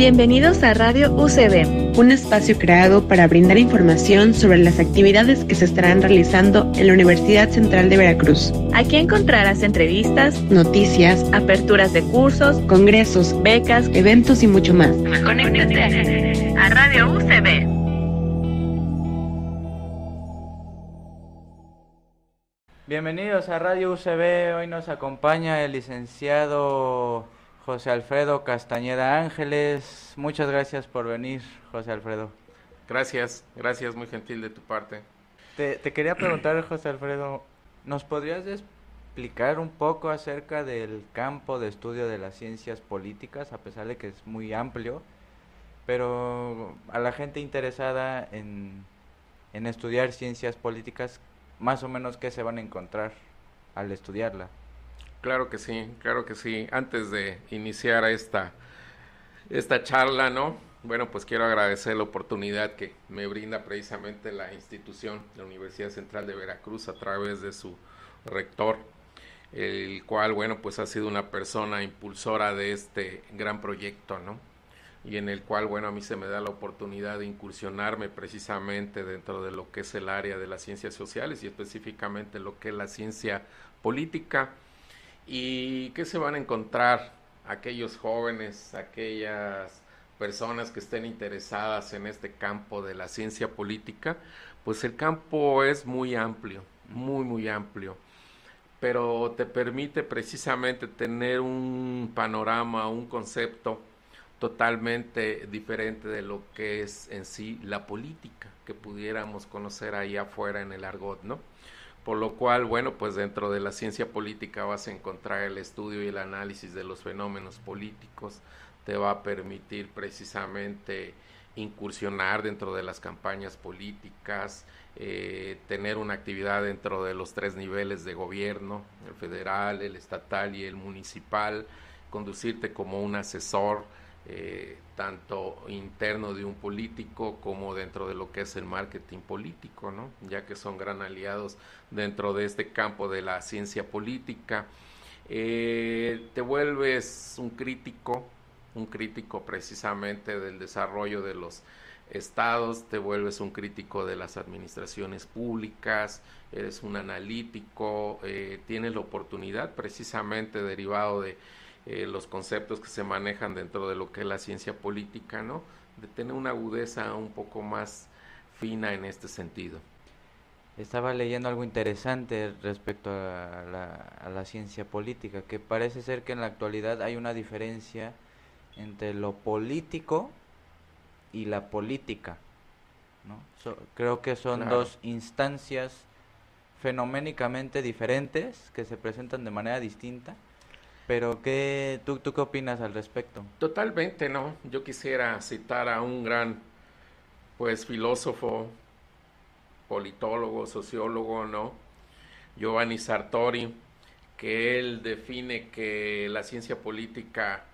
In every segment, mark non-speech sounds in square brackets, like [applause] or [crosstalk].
Bienvenidos a Radio UCB, un espacio creado para brindar información sobre las actividades que se estarán realizando en la Universidad Central de Veracruz. Aquí encontrarás entrevistas, noticias, aperturas de cursos, congresos, becas, eventos y mucho más. Conéctate a Radio UCB. Bienvenidos a Radio UCB. Hoy nos acompaña el licenciado José Alfredo Castañeda Ángeles. Muchas gracias por venir, José Alfredo. Gracias, gracias, muy gentil de tu parte. Te, quería preguntar, José Alfredo, ¿nos podrías explicar un poco acerca del campo de estudio de las ciencias políticas, a pesar de que es muy amplio, pero a la gente interesada en, en estudiar ciencias políticas, más o menos qué se van a encontrar al estudiarla? Claro que sí, claro que sí. Antes de iniciar esta, esta charla, ¿no? Bueno, pues quiero agradecer la oportunidad que me brinda precisamente la institución, la Universidad Central de Veracruz, a través de su rector, el cual, bueno, pues ha sido una persona impulsora de este gran proyecto, ¿no? Y en el cual, bueno, a mí se me da la oportunidad de incursionarme precisamente dentro de lo que es el área de las ciencias sociales y específicamente lo que es la ciencia política ¿Y qué se van a encontrar aquellos jóvenes, aquellas personas que estén interesadas en este campo de la ciencia política? Pues el campo es muy amplio, muy, muy amplio, pero te permite precisamente tener un panorama, un concepto totalmente diferente de lo que es en sí la política que pudiéramos conocer ahí afuera en el argot, ¿no? Por lo cual, bueno, pues dentro de la ciencia política vas a encontrar el estudio y el análisis de los fenómenos políticos, te va a permitir precisamente incursionar dentro de las campañas políticas, eh, tener una actividad dentro de los tres niveles de gobierno, el federal, el estatal y el municipal, conducirte como un asesor eh, tanto interno de un político como dentro de lo que es el marketing político, ¿no? ya que son gran aliados dentro de este campo de la ciencia política. Eh, te vuelves un crítico, un crítico precisamente del desarrollo de los estados, te vuelves un crítico de las administraciones públicas, eres un analítico, eh, tienes la oportunidad precisamente derivado de eh, los conceptos que se manejan dentro de lo que es la ciencia política, ¿no? De tener una agudeza un poco más fina en este sentido. Estaba leyendo algo interesante respecto a la, ciencia política, que parece ser que en la actualidad hay una diferencia entre lo político y la política. ¿no? creo que son dos instancias fenoménicamente diferentes que se presentan de manera distinta pero ¿qué, tú, ¿tú qué opinas al respecto? Totalmente, ¿no? Yo quisiera citar a un gran, pues, filósofo, politólogo, sociólogo, ¿no? Giovanni Sartori, que él define que la ciencia política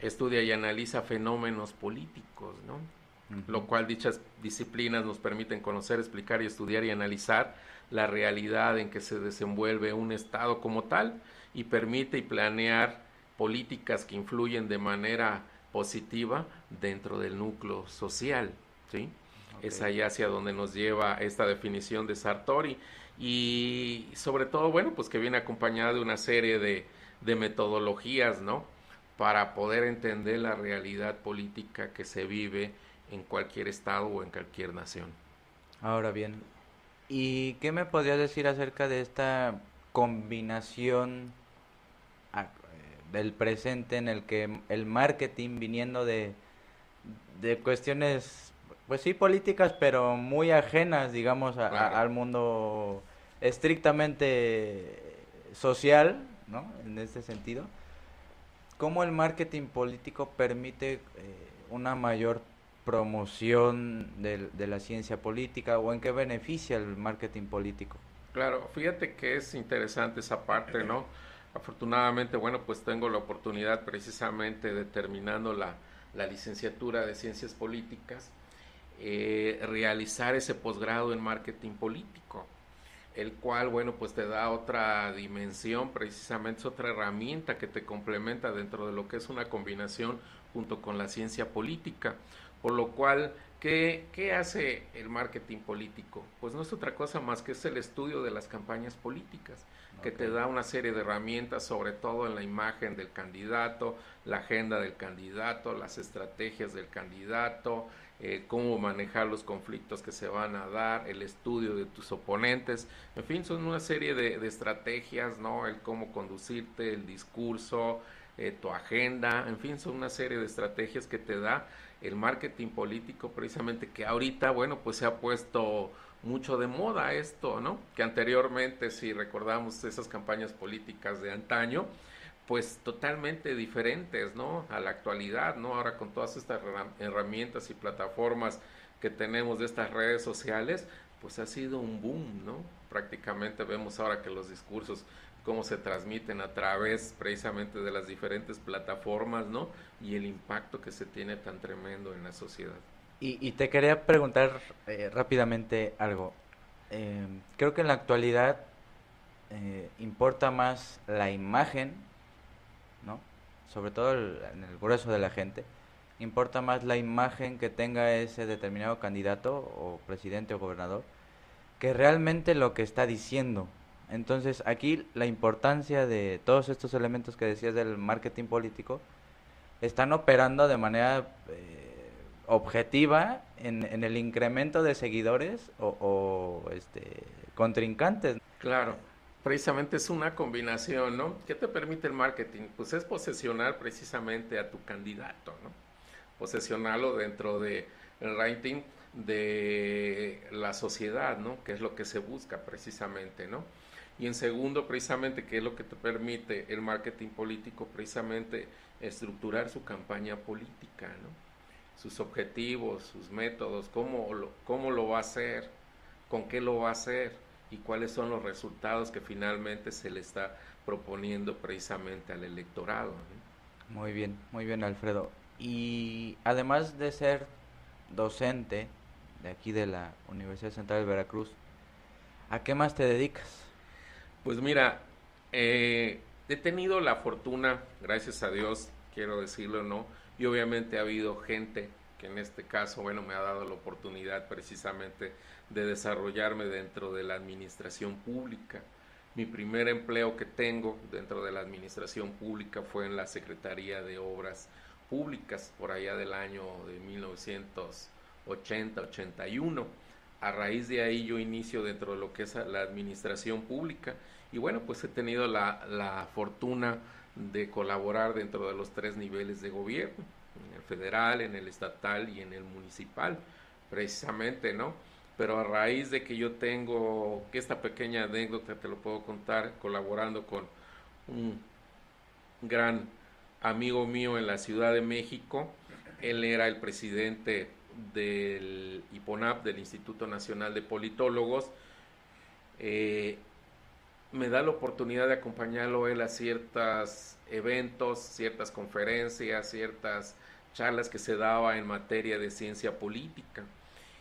estudia y analiza fenómenos políticos, ¿no? Lo cual dichas disciplinas nos permiten conocer, explicar y estudiar y analizar la realidad en que se desenvuelve un Estado como tal y permite y planear políticas que influyen de manera positiva dentro del núcleo social, ¿sí? Es allá hacia donde nos lleva esta definición de Sartori y sobre todo, bueno, pues que viene acompañada de una serie de, de metodologías, ¿no? Para poder entender la realidad política que se vive en cualquier estado o en cualquier nación. Ahora bien, ¿y qué me podrías decir acerca de esta combinación del presente en el que el marketing viniendo de, de cuestiones, pues sí, políticas, pero muy ajenas, digamos, al mundo estrictamente social, ¿no? En este sentido. ¿Cómo el marketing político permite eh, una mayor promoción de, de, la ciencia política o en qué beneficia el marketing político? Claro, fíjate que es interesante esa parte, ¿no? Afortunadamente, bueno, pues tengo la oportunidad precisamente de terminando la, licenciatura de Ciencias Políticas, eh, realizar ese posgrado en marketing político. el cual, bueno, pues te da otra dimensión, precisamente es otra herramienta que te complementa dentro de lo que es una combinación junto con la ciencia política, por lo cual ¿Qué, ¿Qué, hace el marketing político? Pues no es otra cosa más que es el estudio de las campañas políticas, que te da una serie de herramientas, sobre todo en la imagen del candidato, la agenda del candidato, las estrategias del candidato, eh, cómo manejar los conflictos que se van a dar, el estudio de tus oponentes, en fin, son una serie de, de estrategias, ¿no? El cómo conducirte, el discurso, eh, tu agenda, en fin, son una serie de estrategias que te da el marketing político precisamente que ahorita, bueno, pues se ha puesto mucho de moda esto, ¿no? Que anteriormente, si recordamos esas campañas políticas de antaño, pues totalmente diferentes, ¿no? A la actualidad, ¿no? Ahora con todas estas herramientas y plataformas que tenemos de estas redes sociales, pues ha sido un boom, ¿no? Prácticamente vemos ahora que los discursos cómo se transmiten a través precisamente de las diferentes plataformas, ¿no? Y el impacto que se tiene tan tremendo en la sociedad. Y, te quería preguntar eh, rápidamente algo. Eh, creo que en la actualidad eh, importa más la imagen, ¿no? Sobre todo en el grueso de la gente. Importa más la imagen que tenga ese determinado candidato o presidente o gobernador que realmente lo que está diciendo, entonces aquí la importancia de todos estos elementos que decías del marketing político están operando de manera eh, objetiva en, el incremento de seguidores o, este, contrincantes. Claro, precisamente es una combinación, ¿no? ¿Qué te permite el marketing? Pues es posesionar precisamente a tu candidato, ¿no? Posesionarlo dentro del el rating de la sociedad, ¿no? Que es lo que se busca precisamente, ¿no? Y en segundo, precisamente, que es lo que te permite el marketing político, precisamente estructurar su campaña política, ¿no? sus objetivos, sus métodos, cómo lo, cómo lo va a hacer, con qué lo va a hacer y cuáles son los resultados que finalmente se le está proponiendo precisamente al electorado. Muy bien, muy bien Alfredo. Y además de ser docente de aquí de la Universidad Central de Veracruz, ¿a qué más te dedicas? Pues mira, eh, he tenido la fortuna, gracias a Dios, quiero decirlo, ¿no? Y obviamente ha habido gente que en este caso, bueno, me ha dado la oportunidad precisamente de desarrollarme dentro de la administración pública. Mi primer empleo que tengo dentro de la administración pública fue en la Secretaría de Obras Públicas, por allá del año de 1980-81 a raíz de ahí yo inicio dentro de lo que es la administración pública y bueno, pues he tenido la, la fortuna de colaborar dentro de los tres niveles de gobierno, en el federal, en el estatal y en el municipal, precisamente, ¿no? Pero a raíz de que yo tengo, que esta pequeña anécdota te lo puedo contar, colaborando con un gran amigo mío en la Ciudad de México, él era el presidente del IPONAP, del Instituto Nacional de Politólogos, eh, me da la oportunidad de acompañarlo él a ciertos eventos, ciertas conferencias, ciertas charlas que se daba en materia de ciencia política.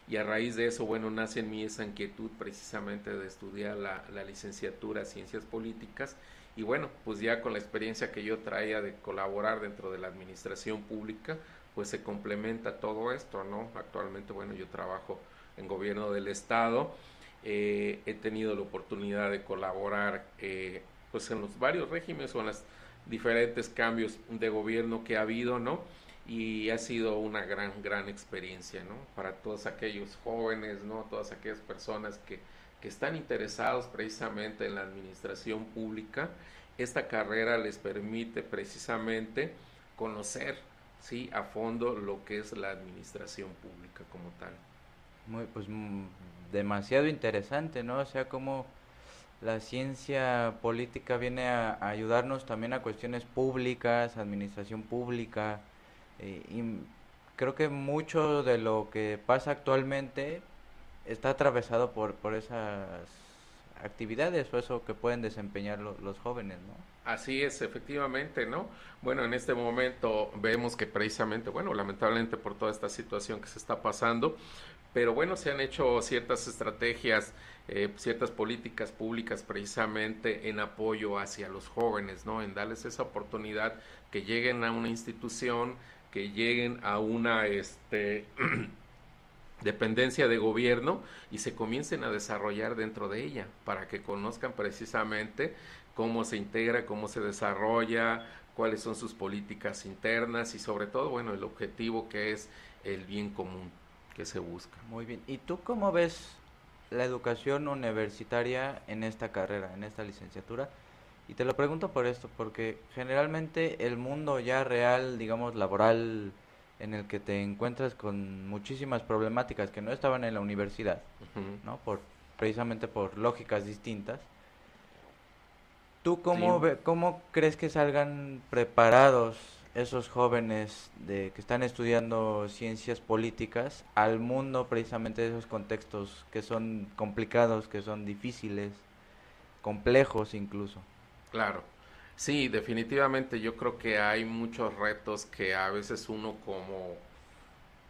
Y a raíz de eso, bueno, nace en mí esa inquietud precisamente de estudiar la, la licenciatura Ciencias Políticas. Y bueno, pues ya con la experiencia que yo traía de colaborar dentro de la administración pública, pues se complementa todo esto, ¿no? Actualmente, bueno, yo trabajo en gobierno del Estado, eh, he tenido la oportunidad de colaborar eh, pues en los varios regímenes o en los diferentes cambios de gobierno que ha habido, ¿no? Y ha sido una gran, gran experiencia, ¿no? Para todos aquellos jóvenes, ¿no? Todas aquellas personas que, que están interesados precisamente en la administración pública, esta carrera les permite precisamente conocer sí a fondo lo que es la administración pública como tal. Muy, pues mm, demasiado interesante, ¿no? O sea, como la ciencia política viene a, ayudarnos también a cuestiones públicas, administración pública, eh, y creo que mucho de lo que pasa actualmente está atravesado por, por esas actividades o eso que pueden desempeñar los jóvenes, ¿no? Así es, efectivamente, ¿no? Bueno, en este momento vemos que precisamente, bueno, lamentablemente por toda esta situación que se está pasando, pero bueno, se han hecho ciertas estrategias, eh, ciertas políticas públicas precisamente en apoyo hacia los jóvenes, ¿no? En darles esa oportunidad que lleguen a una institución, que lleguen a una, este, [clears throat] dependencia de gobierno y se comiencen a desarrollar dentro de ella para que conozcan precisamente cómo se integra, cómo se desarrolla, cuáles son sus políticas internas y sobre todo, bueno, el objetivo que es el bien común que se busca. Muy bien. ¿Y tú cómo ves la educación universitaria en esta carrera, en esta licenciatura? Y te lo pregunto por esto, porque generalmente el mundo ya real, digamos, laboral, en el que te encuentras con muchísimas problemáticas que no estaban en la universidad, ¿no? Por, precisamente por lógicas distintas, ¿Tú cómo, cómo crees que salgan preparados esos jóvenes de, que están estudiando ciencias políticas al mundo precisamente de esos contextos que son complicados, que son difíciles, complejos incluso? Claro. Sí, definitivamente yo creo que hay muchos retos que a veces uno como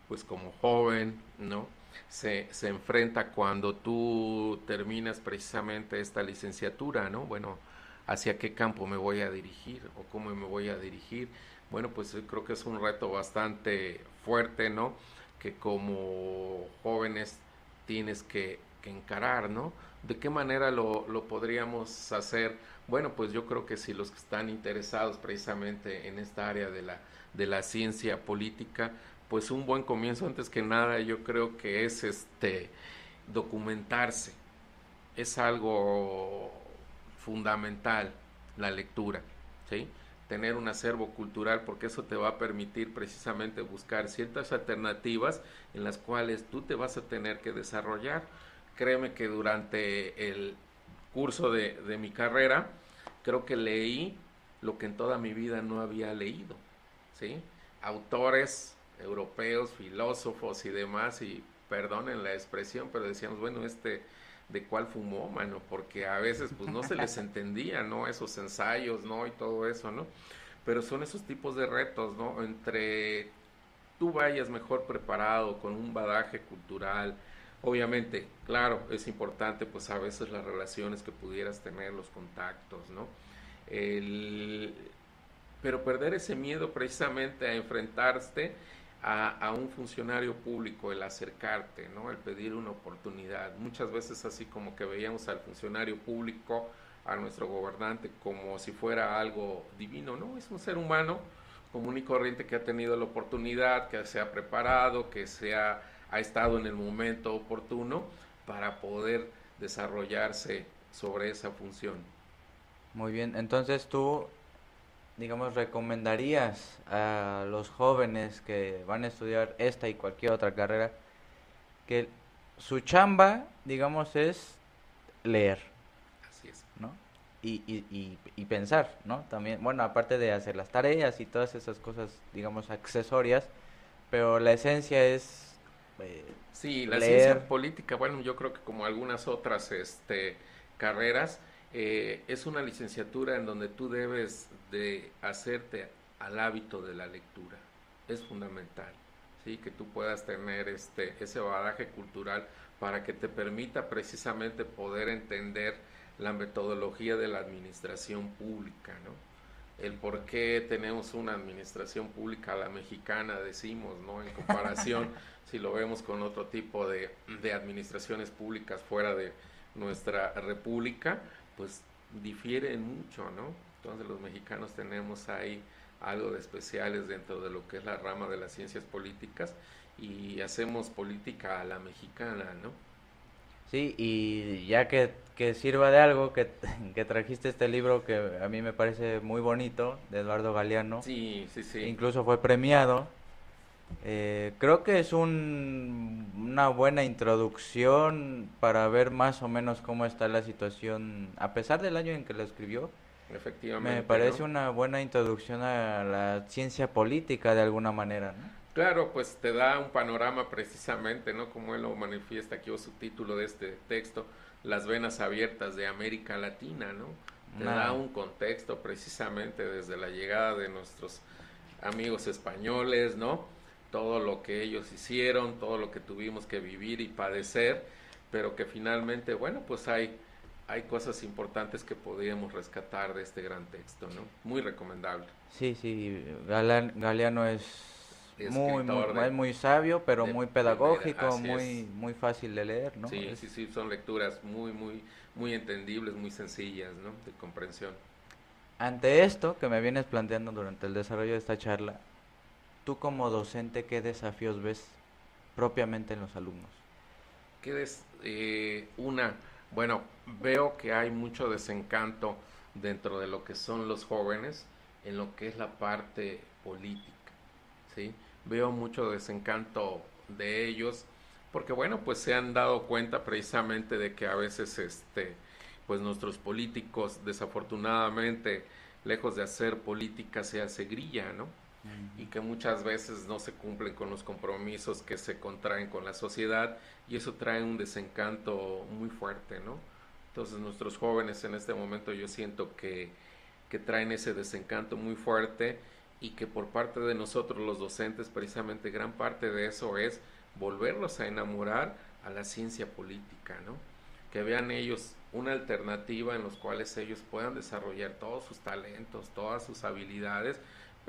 pues como joven, ¿no? Se, se enfrenta cuando tú terminas precisamente esta licenciatura, ¿no? Bueno, hacia qué campo me voy a dirigir o cómo me voy a dirigir. Bueno, pues creo que es un reto bastante fuerte, ¿no? Que como jóvenes tienes que, encarar, ¿no? ¿De qué manera lo, lo, podríamos hacer? Bueno, pues yo creo que si los que están interesados precisamente en esta área de la, de la ciencia política, pues un buen comienzo antes que nada yo creo que es este documentarse. Es algo fundamental la lectura, ¿sí? tener un acervo cultural porque eso te va a permitir precisamente buscar ciertas alternativas en las cuales tú te vas a tener que desarrollar. Créeme que durante el curso de, de mi carrera creo que leí lo que en toda mi vida no había leído, ¿sí? Autores europeos, filósofos y demás, y perdonen la expresión, pero decíamos, bueno, este de cuál fumó, mano, porque a veces pues no se les [laughs] entendía, ¿no? Esos ensayos, ¿no? Y todo eso, ¿no? Pero son esos tipos de retos, ¿no? Entre tú vayas mejor preparado con un badaje cultural, obviamente, claro, es importante pues a veces las relaciones que pudieras tener, los contactos, ¿no? El, pero perder ese miedo precisamente a enfrentarte a, un funcionario público, el acercarte, ¿no? el pedir una oportunidad. Muchas veces así como que veíamos al funcionario público, a nuestro gobernante, como si fuera algo divino, ¿no? Es un ser humano común y corriente que ha tenido la oportunidad, que se ha preparado, que se ha, ha estado en el momento oportuno para poder desarrollarse sobre esa función. Muy bien, entonces tú digamos, recomendarías a los jóvenes que van a estudiar esta y cualquier otra carrera que su chamba, digamos, es leer? Así es. ¿No? Y, y, y, pensar, ¿no? También, bueno, aparte de hacer las tareas y todas esas cosas, digamos, accesorias, pero la esencia es... Eh, sí, la ciencia política, bueno, yo creo que como algunas otras este, carreras, eh, es una licenciatura en donde tú debes de hacerte al hábito de la lectura. Es fundamental, ¿sí? Que tú puedas tener este, ese bagaje cultural para que te permita precisamente poder entender la metodología de la administración pública, ¿no? El por qué tenemos una administración pública a la mexicana, decimos, ¿no? En comparación, [laughs] si lo vemos con otro tipo de, de administraciones públicas fuera de nuestra república, pues difieren mucho, ¿no? Entonces los mexicanos tenemos ahí algo de especiales dentro de lo que es la rama de las ciencias políticas y hacemos política a la mexicana, ¿no? Sí, y ya que, que sirva de algo, que, [laughs] que, trajiste este libro que a mí me parece muy bonito, de Eduardo Galeano. Sí, sí, sí. Incluso fue premiado. Eh, creo que es un, una buena introducción para ver más o menos cómo está la situación, a pesar del año en que lo escribió. Efectivamente. Me parece una buena introducción a la ciencia política de alguna manera, Claro, pues te da un panorama precisamente, ¿no? Como él lo manifiesta aquí o su título de este texto, las venas abiertas de América Latina, ¿no? te da un contexto precisamente desde la llegada de nuestros amigos españoles, ¿no? Todo lo que ellos hicieron, todo lo que tuvimos que vivir y padecer, pero que finalmente, bueno, pues hay, hay cosas importantes que podríamos rescatar de este gran texto, ¿no? Muy recomendable. Sí, sí, Galeano es muy, muy, muy, sabio, pero muy pedagógico, muy, muy fácil de leer, ¿no? Sí, sí, sí, son lecturas muy, muy, muy entendibles, muy sencillas, ¿no? De comprensión. Ante esto que me vienes planteando durante el desarrollo de esta charla, tú como docente, ¿qué desafíos ves propiamente en los alumnos? ¿Qué des eh, una, bueno, veo que hay mucho desencanto dentro de lo que son los jóvenes en lo que es la parte política, ¿sí? Veo mucho desencanto de ellos porque bueno, pues se han dado cuenta precisamente de que a veces este pues nuestros políticos desafortunadamente lejos de hacer política se hace grilla, ¿no? Y que muchas veces no se cumplen con los compromisos que se contraen con la sociedad y eso trae un desencanto muy fuerte, ¿no? Entonces nuestros jóvenes en este momento yo siento que, que traen ese desencanto muy fuerte y que por parte de nosotros los docentes precisamente gran parte de eso es volverlos a enamorar a la ciencia política, ¿no? Que vean ellos una alternativa en los cuales ellos puedan desarrollar todos sus talentos, todas sus habilidades,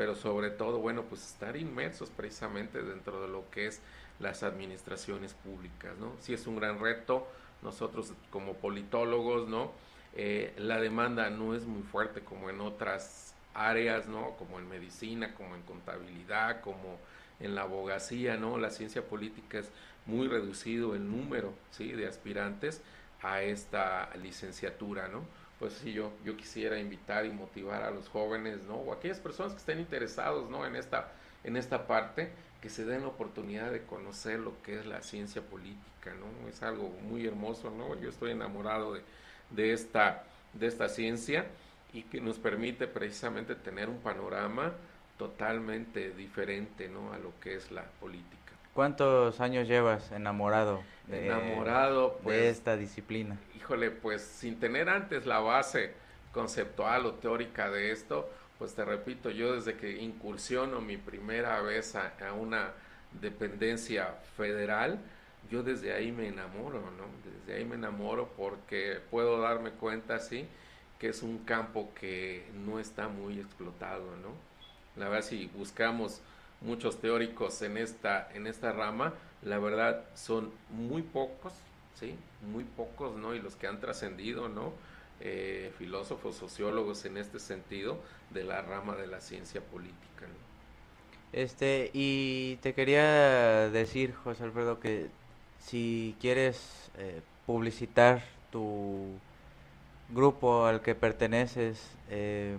pero sobre todo, bueno, pues estar inmersos precisamente dentro de lo que es las administraciones públicas, ¿no? Sí es un gran reto, nosotros como politólogos, ¿no? Eh, la demanda no es muy fuerte como en otras áreas, ¿no? Como en medicina, como en contabilidad, como en la abogacía, ¿no? La ciencia política es muy reducido el número, ¿sí? De aspirantes, a esta licenciatura, ¿no? Pues sí, yo, yo quisiera invitar y motivar a los jóvenes, ¿no? O aquellas personas que estén interesados, ¿no? En esta, en esta parte, que se den la oportunidad de conocer lo que es la ciencia política, ¿no? Es algo muy hermoso, ¿no? Yo estoy enamorado de, de, esta, de esta ciencia y que nos permite precisamente tener un panorama totalmente diferente, ¿no? A lo que es la política. ¿Cuántos años llevas enamorado de, enamorado, pues, de esta disciplina? Híjole, pues sin tener antes la base conceptual o teórica de esto, pues te repito, yo desde que incursiono mi primera vez a, una dependencia federal, yo desde ahí me enamoro, ¿no? Desde ahí me enamoro porque puedo darme cuenta, sí, que es un campo que no está muy explotado, ¿no? La verdad, si buscamos muchos teóricos en esta, en esta rama, la verdad son muy pocos, ¿sí? Muy pocos, ¿no? Y los que han trascendido, ¿no? Eh, filósofos, sociólogos en este sentido de la rama de la ciencia política. Este, y te quería decir, José Alfredo, que si quieres eh, publicitar tu grupo al que perteneces, eh,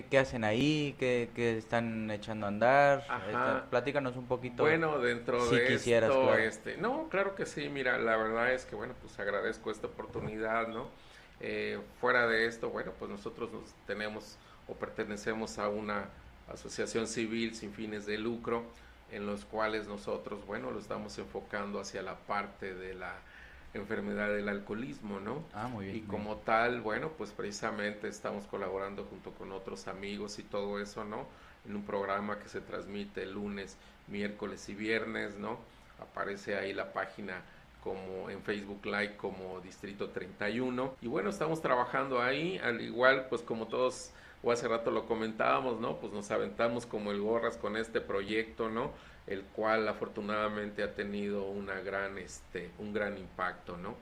¿Qué, hacen ahí? ¿Qué, están echando a andar? platícanos un poquito. Bueno, dentro de esto, este, no, claro que sí, mira, la verdad es que, bueno, pues agradezco esta oportunidad, ¿no? Eh, fuera de esto, bueno, pues nosotros nos tenemos o pertenecemos a una asociación civil sin fines de lucro, en los cuales nosotros, bueno, lo estamos enfocando hacia la parte de la enfermedad del alcoholismo, ¿no? Ah, muy bien. Y como tal, bueno, pues precisamente estamos colaborando junto con otros amigos y todo eso, ¿no? En un programa que se transmite lunes, miércoles y viernes, ¿no? Aparece ahí la página como en Facebook Live como Distrito 31. Y bueno, estamos trabajando ahí, al igual pues como todos o hace rato lo comentábamos, ¿no? Pues nos aventamos como el gorras con este proyecto, ¿no? El cual afortunadamente ha tenido una gran, este, un gran impacto, ¿no?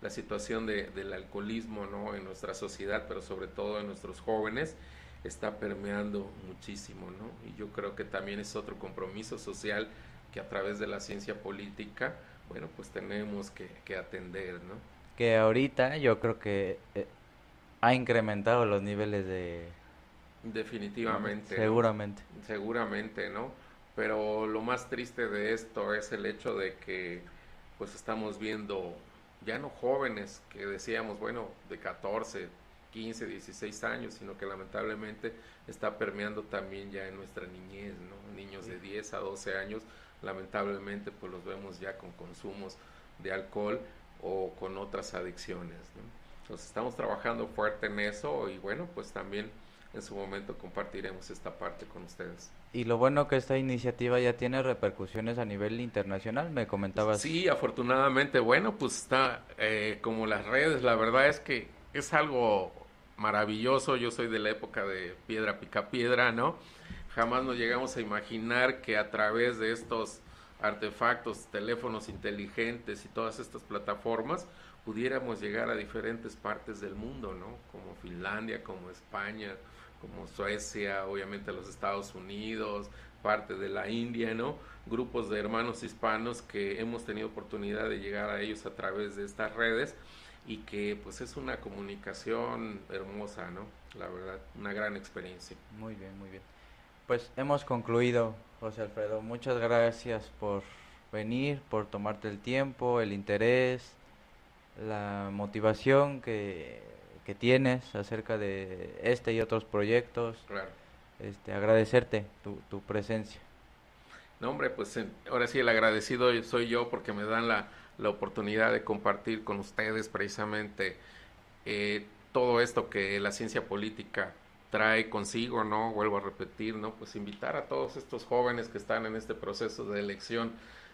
La situación de, del alcoholismo, ¿no? En nuestra sociedad, pero sobre todo en nuestros jóvenes, está permeando muchísimo, ¿no? Y yo creo que también es otro compromiso social que a través de la ciencia política, bueno, pues tenemos que, atender, ¿no? Que ahorita yo creo que eh, ha incrementado los niveles de... Definitivamente. Seguramente. Seguramente, ¿no? Pero lo más triste de esto es el hecho de que pues estamos viendo ya no jóvenes que decíamos, bueno, de 14, 15, 16 años, sino que lamentablemente está permeando también ya en nuestra niñez, ¿no? Niños de 10 a 12 años, lamentablemente pues los vemos ya con consumos de alcohol o con otras adicciones, ¿no? Entonces estamos trabajando fuerte en eso y bueno, pues también en su momento compartiremos esta parte con ustedes. Y lo bueno que esta iniciativa ya tiene repercusiones a nivel internacional, me comentabas. Sí, afortunadamente, bueno, pues está eh, como las redes, la verdad es que es algo maravilloso, yo soy de la época de piedra pica piedra, ¿no? Jamás nos llegamos a imaginar que a través de estos artefactos, teléfonos inteligentes y todas estas plataformas, pudiéramos llegar a diferentes partes del mundo, ¿no? Como Finlandia, como España, como Suecia, obviamente los Estados Unidos, parte de la India, ¿no? Grupos de hermanos hispanos que hemos tenido oportunidad de llegar a ellos a través de estas redes y que pues es una comunicación hermosa, ¿no? La verdad, una gran experiencia. Muy bien, muy bien. Pues hemos concluido, José Alfredo. Muchas gracias por venir, por tomarte el tiempo, el interés, la motivación que que tienes acerca de este y otros proyectos. Claro. Este, agradecerte tu, tu presencia. No, hombre, pues ahora sí el agradecido soy yo porque me dan la, la oportunidad de compartir con ustedes precisamente eh, todo esto que la ciencia política trae consigo, ¿no? Vuelvo a repetir, ¿no? Pues invitar a todos estos jóvenes que están en este proceso de elección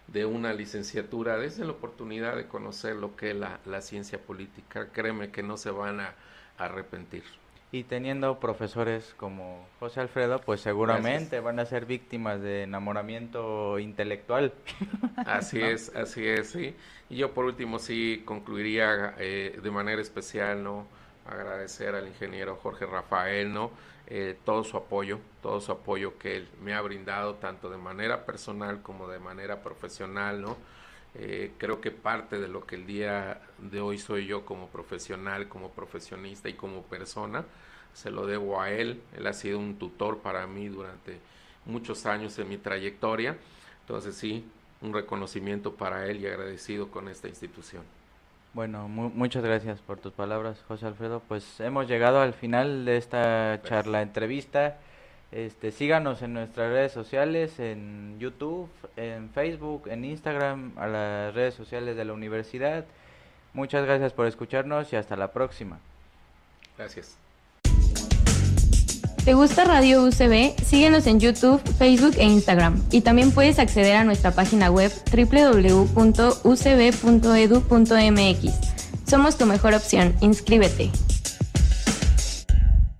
de una licenciatura, desde la oportunidad de conocer lo que es la, la ciencia política. Créeme que no se van a, arrepentir. Y teniendo profesores como José Alfredo, pues seguramente van a ser víctimas de enamoramiento intelectual. [laughs] Así es, así es, sí. Y yo por último sí concluiría eh, de manera especial, ¿no? Agradecer al ingeniero Jorge Rafael, ¿no? Eh, todo su apoyo, todo su apoyo que él me ha brindado, tanto de manera personal como de manera profesional, ¿no? Eh, creo que parte de lo que el día de hoy soy yo como profesional, como profesionista y como persona, se lo debo a él. Él ha sido un tutor para mí durante muchos años en mi trayectoria. Entonces sí, un reconocimiento para él y agradecido con esta institución. Bueno, muchas gracias por tus palabras, José Alfredo. Pues hemos llegado al final de esta charla entrevista. Este, síganos en nuestras redes sociales, en YouTube, en Facebook, en Instagram, a las redes sociales de la universidad. Muchas gracias por escucharnos y hasta la próxima. Gracias. ¿Te gusta Radio UCB? Síguenos en YouTube, Facebook e Instagram. Y también puedes acceder a nuestra página web www.ucb.edu.mx. Somos tu mejor opción. Inscríbete.